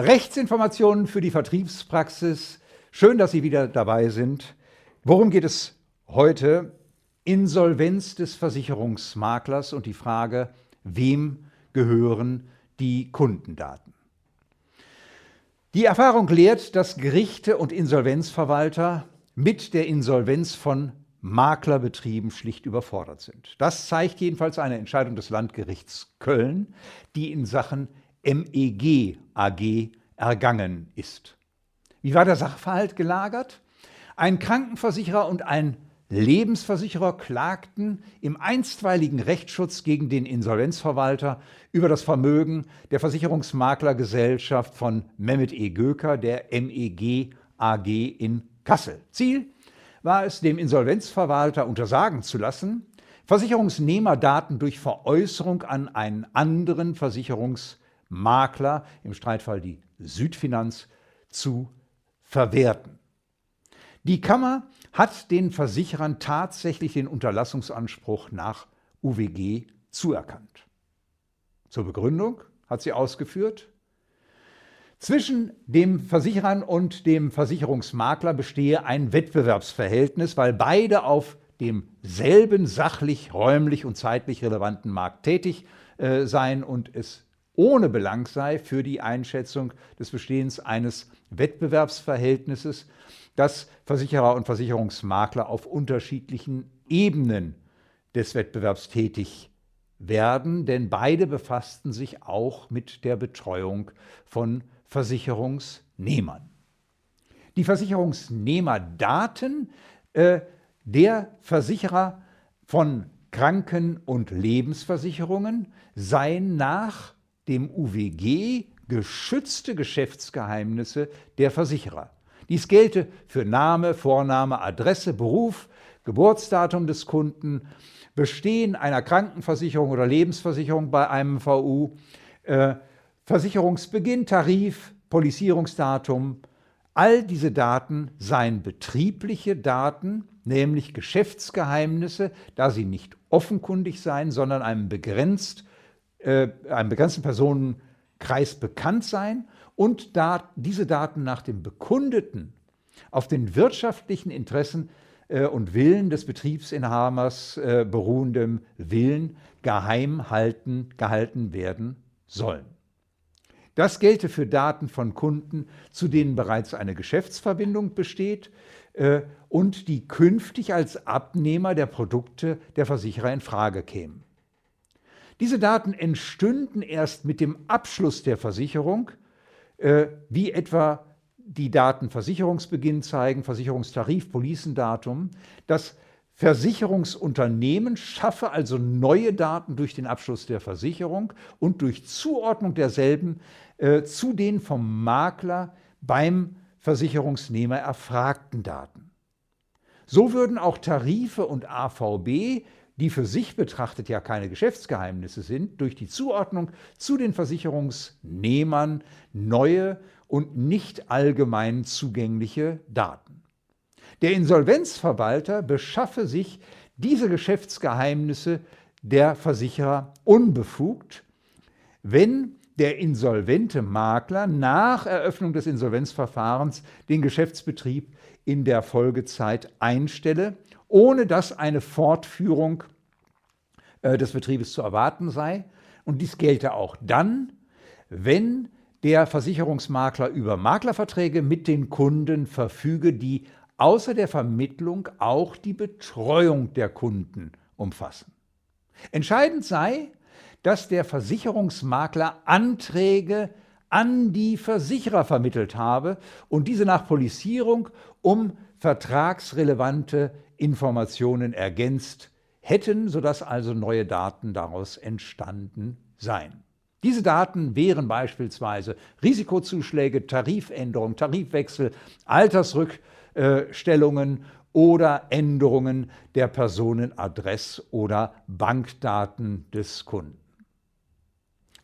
Rechtsinformationen für die Vertriebspraxis. Schön, dass Sie wieder dabei sind. Worum geht es heute? Insolvenz des Versicherungsmaklers und die Frage, wem gehören die Kundendaten? Die Erfahrung lehrt, dass Gerichte und Insolvenzverwalter mit der Insolvenz von Maklerbetrieben schlicht überfordert sind. Das zeigt jedenfalls eine Entscheidung des Landgerichts Köln, die in Sachen MEG AG ergangen ist. Wie war der Sachverhalt gelagert? Ein Krankenversicherer und ein Lebensversicherer klagten im einstweiligen Rechtsschutz gegen den Insolvenzverwalter über das Vermögen der Versicherungsmaklergesellschaft von Mehmet E. Göker, der MEG AG in Kassel. Ziel war es, dem Insolvenzverwalter untersagen zu lassen, Versicherungsnehmerdaten durch Veräußerung an einen anderen Versicherungsmakler, im Streitfall die Südfinanz, zu verwerten. Die Kammer hat den Versicherern tatsächlich den Unterlassungsanspruch nach UWG zuerkannt. Zur Begründung hat sie ausgeführt, zwischen dem Versicherern und dem Versicherungsmakler bestehe ein Wettbewerbsverhältnis, weil beide auf demselben sachlich, räumlich und zeitlich relevanten Markt tätig äh, seien und es ohne Belang sei für die Einschätzung des Bestehens eines Wettbewerbsverhältnisses, dass Versicherer und Versicherungsmakler auf unterschiedlichen Ebenen des Wettbewerbs tätig werden, denn beide befassten sich auch mit der Betreuung von Versicherungsnehmern. Die Versicherungsnehmerdaten äh, der Versicherer von Kranken- und Lebensversicherungen seien nach dem UWG geschützte Geschäftsgeheimnisse der Versicherer. Dies gelte für Name, Vorname, Adresse, Beruf, Geburtsdatum des Kunden, Bestehen einer Krankenversicherung oder Lebensversicherung bei einem VU, äh, Versicherungsbeginn, Tarif, Polizierungsdatum. All diese Daten seien betriebliche Daten, nämlich Geschäftsgeheimnisse, da sie nicht offenkundig seien, sondern einem, begrenzt, äh, einem begrenzten Personenkreis bekannt seien und da diese Daten nach dem bekundeten, auf den wirtschaftlichen Interessen äh, und Willen des Betriebsinhabers äh, beruhendem Willen geheim halten, gehalten werden sollen. Das gelte für Daten von Kunden, zu denen bereits eine Geschäftsverbindung besteht äh, und die künftig als Abnehmer der Produkte der Versicherer in Frage kämen. Diese Daten entstünden erst mit dem Abschluss der Versicherung äh, wie etwa die Daten Versicherungsbeginn zeigen, Versicherungstarif, Policendatum. Das Versicherungsunternehmen schaffe also neue Daten durch den Abschluss der Versicherung und durch Zuordnung derselben äh, zu den vom Makler beim Versicherungsnehmer erfragten Daten. So würden auch Tarife und AVB die für sich betrachtet ja keine Geschäftsgeheimnisse sind, durch die Zuordnung zu den Versicherungsnehmern neue und nicht allgemein zugängliche Daten. Der Insolvenzverwalter beschaffe sich diese Geschäftsgeheimnisse der Versicherer unbefugt, wenn der insolvente Makler nach Eröffnung des Insolvenzverfahrens den Geschäftsbetrieb in der Folgezeit einstelle ohne dass eine Fortführung äh, des Betriebes zu erwarten sei. Und dies gelte auch dann, wenn der Versicherungsmakler über Maklerverträge mit den Kunden verfüge, die außer der Vermittlung auch die Betreuung der Kunden umfassen. Entscheidend sei, dass der Versicherungsmakler Anträge an die Versicherer vermittelt habe und diese nach Polizierung um vertragsrelevante Informationen ergänzt hätten, sodass also neue Daten daraus entstanden seien. Diese Daten wären beispielsweise Risikozuschläge, Tarifänderungen, Tarifwechsel, Altersrückstellungen oder Änderungen der Personenadress- oder Bankdaten des Kunden.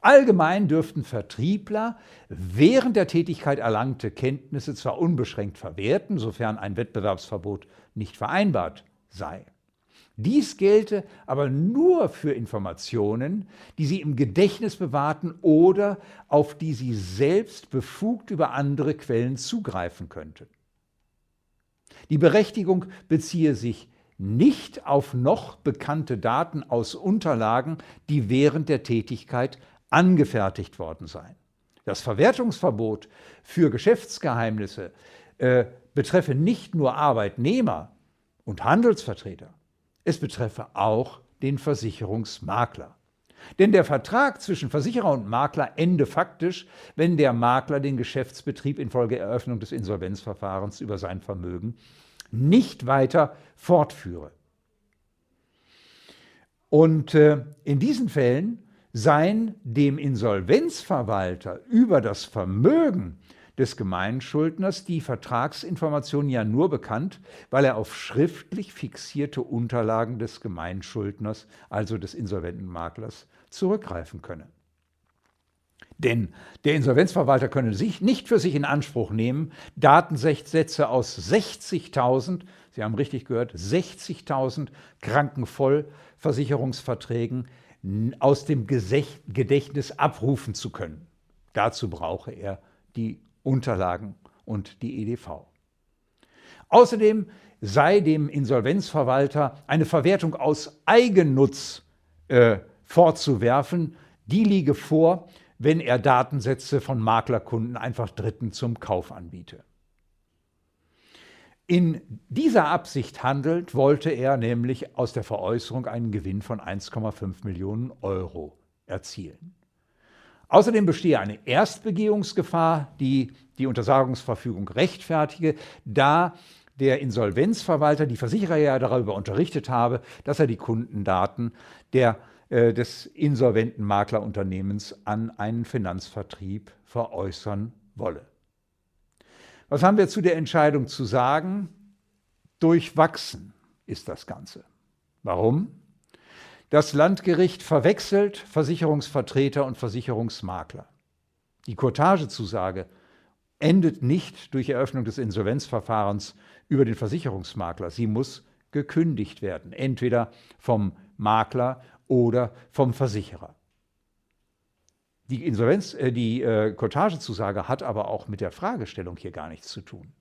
Allgemein dürften Vertriebler während der Tätigkeit erlangte Kenntnisse zwar unbeschränkt verwerten, sofern ein Wettbewerbsverbot nicht vereinbart sei. Dies gelte aber nur für Informationen, die Sie im Gedächtnis bewahrten oder auf die Sie selbst befugt über andere Quellen zugreifen könnten. Die Berechtigung beziehe sich nicht auf noch bekannte Daten aus Unterlagen, die während der Tätigkeit angefertigt worden seien. Das Verwertungsverbot für Geschäftsgeheimnisse äh, betreffe nicht nur Arbeitnehmer und Handelsvertreter, es betreffe auch den Versicherungsmakler. Denn der Vertrag zwischen Versicherer und Makler ende faktisch, wenn der Makler den Geschäftsbetrieb infolge Eröffnung des Insolvenzverfahrens über sein Vermögen nicht weiter fortführe. Und äh, in diesen Fällen seien dem Insolvenzverwalter über das Vermögen des Gemeinschuldners die Vertragsinformationen ja nur bekannt, weil er auf schriftlich fixierte Unterlagen des Gemeinschuldners, also des insolventen Maklers, zurückgreifen könne. Denn der Insolvenzverwalter könne sich nicht für sich in Anspruch nehmen, Datensätze aus 60.000, Sie haben richtig gehört, 60.000 Krankenvollversicherungsverträgen aus dem Gedächtnis abrufen zu können. Dazu brauche er die Unterlagen und die EDV. Außerdem sei dem Insolvenzverwalter eine Verwertung aus Eigennutz äh, vorzuwerfen. Die liege vor, wenn er Datensätze von Maklerkunden einfach Dritten zum Kauf anbiete. In dieser Absicht handelt, wollte er nämlich aus der Veräußerung einen Gewinn von 1,5 Millionen Euro erzielen. Außerdem bestehe eine Erstbegehungsgefahr, die die Untersagungsverfügung rechtfertige, da der Insolvenzverwalter die Versicherer ja darüber unterrichtet habe, dass er die Kundendaten der, äh, des insolventen Maklerunternehmens an einen Finanzvertrieb veräußern wolle. Was haben wir zu der Entscheidung zu sagen? Durchwachsen ist das Ganze. Warum? Das Landgericht verwechselt Versicherungsvertreter und Versicherungsmakler. Die Kurtagezusage endet nicht durch Eröffnung des Insolvenzverfahrens über den Versicherungsmakler. Sie muss gekündigt werden, entweder vom Makler oder vom Versicherer. Die, Insolvenz, äh, die äh, Kurtagezusage hat aber auch mit der Fragestellung hier gar nichts zu tun.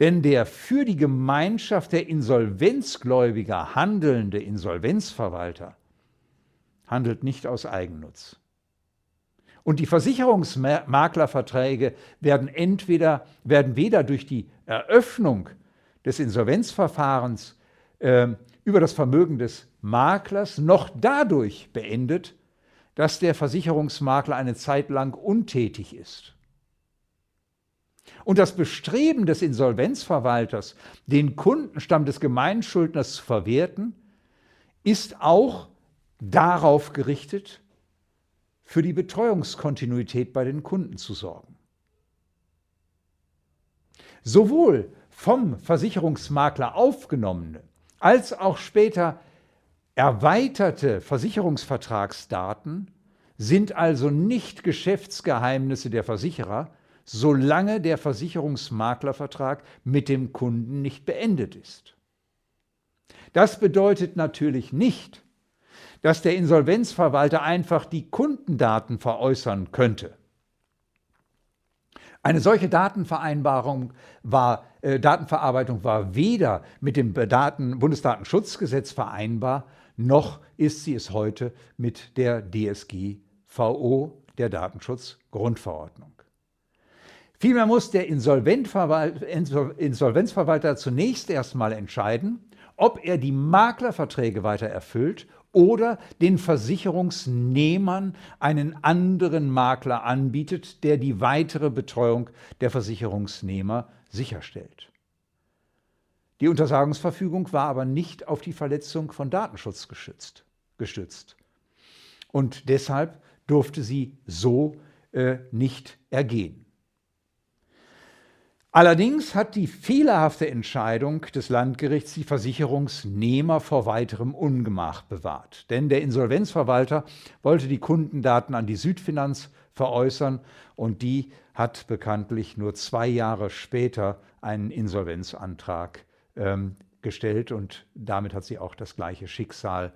Denn der für die Gemeinschaft der Insolvenzgläubiger handelnde Insolvenzverwalter handelt nicht aus Eigennutz. Und die Versicherungsmaklerverträge werden entweder werden weder durch die Eröffnung des Insolvenzverfahrens äh, über das Vermögen des Maklers noch dadurch beendet, dass der Versicherungsmakler eine Zeit lang untätig ist. Und das Bestreben des Insolvenzverwalters, den Kundenstamm des Gemeinschuldners zu verwerten, ist auch darauf gerichtet, für die Betreuungskontinuität bei den Kunden zu sorgen. Sowohl vom Versicherungsmakler aufgenommene als auch später erweiterte Versicherungsvertragsdaten sind also nicht Geschäftsgeheimnisse der Versicherer, solange der Versicherungsmaklervertrag mit dem Kunden nicht beendet ist. Das bedeutet natürlich nicht, dass der Insolvenzverwalter einfach die Kundendaten veräußern könnte. Eine solche Datenvereinbarung war, äh, Datenverarbeitung war weder mit dem Daten Bundesdatenschutzgesetz vereinbar, noch ist sie es heute mit der DSGVO, der Datenschutzgrundverordnung. Vielmehr muss der Insolvenzverwalter zunächst erstmal entscheiden, ob er die Maklerverträge weiter erfüllt oder den Versicherungsnehmern einen anderen Makler anbietet, der die weitere Betreuung der Versicherungsnehmer sicherstellt. Die Untersagungsverfügung war aber nicht auf die Verletzung von Datenschutz geschützt, gestützt. Und deshalb durfte sie so äh, nicht ergehen. Allerdings hat die fehlerhafte Entscheidung des Landgerichts die Versicherungsnehmer vor weiterem Ungemach bewahrt. Denn der Insolvenzverwalter wollte die Kundendaten an die Südfinanz veräußern und die hat bekanntlich nur zwei Jahre später einen Insolvenzantrag ähm, gestellt und damit hat sie auch das gleiche Schicksal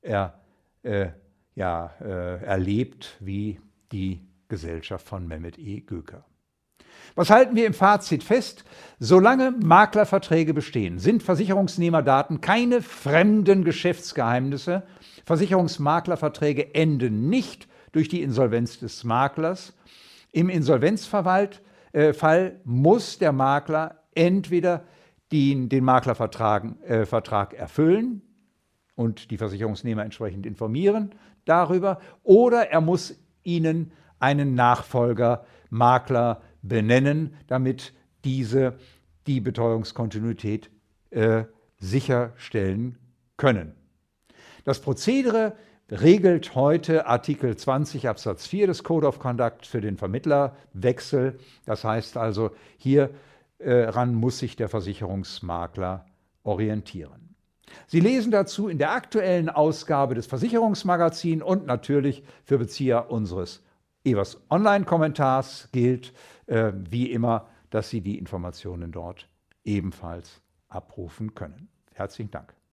er, äh, ja, äh, erlebt wie die Gesellschaft von Mehmet E. Göker. Was halten wir im Fazit fest? Solange Maklerverträge bestehen, sind Versicherungsnehmerdaten keine fremden Geschäftsgeheimnisse. Versicherungsmaklerverträge enden nicht durch die Insolvenz des Maklers. Im Insolvenzfall äh, muss der Makler entweder den, den Maklervertrag äh, erfüllen und die Versicherungsnehmer entsprechend informieren darüber, oder er muss ihnen einen Nachfolger Makler benennen, damit diese die Betreuungskontinuität äh, sicherstellen können. Das Prozedere regelt heute Artikel 20 Absatz 4 des Code of Conduct für den Vermittlerwechsel. Das heißt also, hieran äh, muss sich der Versicherungsmakler orientieren. Sie lesen dazu in der aktuellen Ausgabe des Versicherungsmagazins und natürlich für Bezieher unseres Evers Online-Kommentars gilt äh, wie immer, dass Sie die Informationen dort ebenfalls abrufen können. Herzlichen Dank.